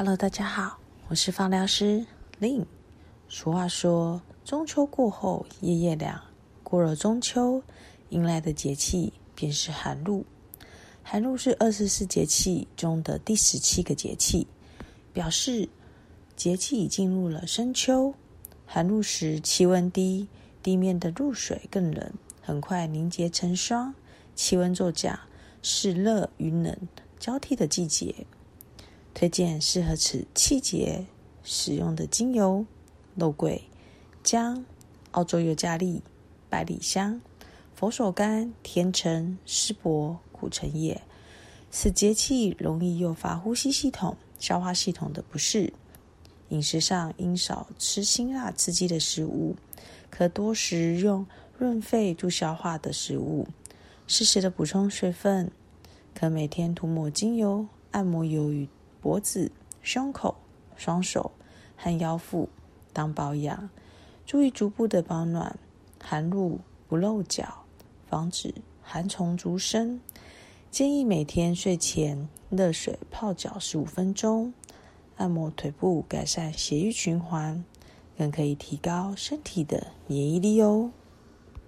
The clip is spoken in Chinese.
Hello，大家好，我是放疗师 Lin。俗话说，中秋过后夜夜凉。过了中秋，迎来的节气便是寒露。寒露是二十四节气中的第十七个节气，表示节气已进入了深秋。寒露时气温低，地面的露水更冷，很快凝结成霜，气温骤降，是热与冷交替的季节。推荐适合此季节使用的精油：肉桂、姜、澳洲尤加利、百里香、佛手柑、甜橙、丝柏、苦橙叶。此节气容易诱发呼吸系统、消化系统的不适。饮食上应少吃辛辣刺激的食物，可多食用润肺助消化的食物。适时的补充水分，可每天涂抹精油、按摩油与。脖子、胸口、双手和腰腹当保养，注意足部的保暖，寒露不露脚，防止寒虫逐身。建议每天睡前热水泡脚十五分钟，按摩腿部改善血液循环，更可以提高身体的免疫力哦。